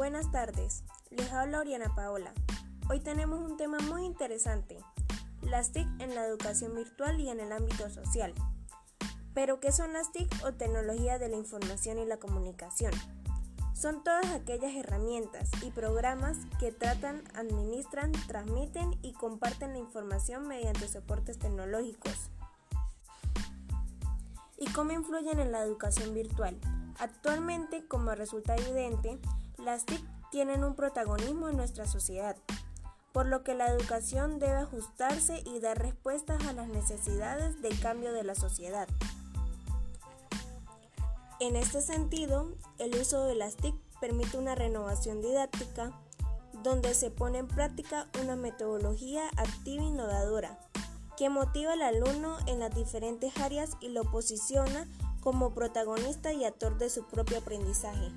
Buenas tardes, les habla Oriana Paola. Hoy tenemos un tema muy interesante, las TIC en la educación virtual y en el ámbito social. Pero, ¿qué son las TIC o tecnología de la información y la comunicación? Son todas aquellas herramientas y programas que tratan, administran, transmiten y comparten la información mediante soportes tecnológicos. ¿Y cómo influyen en la educación virtual? Actualmente, como resulta evidente, las TIC tienen un protagonismo en nuestra sociedad, por lo que la educación debe ajustarse y dar respuestas a las necesidades del cambio de la sociedad. En este sentido, el uso de las TIC permite una renovación didáctica donde se pone en práctica una metodología activa e innovadora que motiva al alumno en las diferentes áreas y lo posiciona como protagonista y actor de su propio aprendizaje.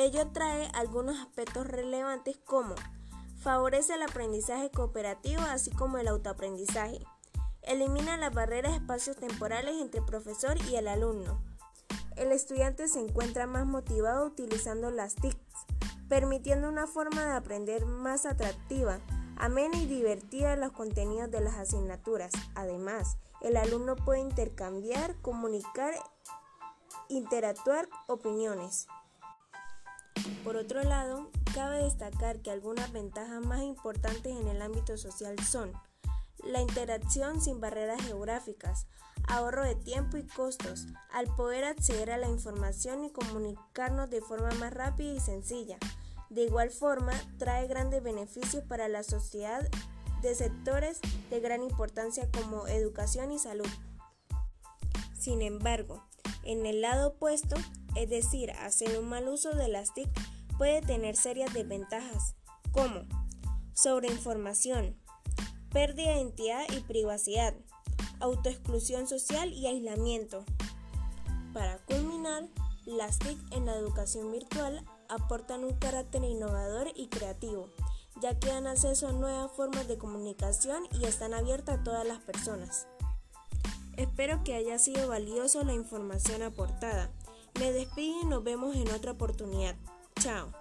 Ello trae algunos aspectos relevantes como favorece el aprendizaje cooperativo así como el autoaprendizaje, elimina las barreras espacios temporales entre el profesor y el alumno, el estudiante se encuentra más motivado utilizando las TICs, permitiendo una forma de aprender más atractiva, amena y divertida los contenidos de las asignaturas. Además, el alumno puede intercambiar, comunicar, interactuar opiniones. Por otro lado, cabe destacar que algunas ventajas más importantes en el ámbito social son la interacción sin barreras geográficas, ahorro de tiempo y costos, al poder acceder a la información y comunicarnos de forma más rápida y sencilla. De igual forma, trae grandes beneficios para la sociedad de sectores de gran importancia como educación y salud. Sin embargo, en el lado opuesto, es decir, hacer un mal uso de las TIC puede tener serias desventajas, como sobreinformación, pérdida de identidad y privacidad, autoexclusión social y aislamiento. Para culminar, las TIC en la educación virtual aportan un carácter innovador y creativo, ya que dan acceso a nuevas formas de comunicación y están abiertas a todas las personas. Espero que haya sido valioso la información aportada. Me despido y nos vemos en otra oportunidad. Chao.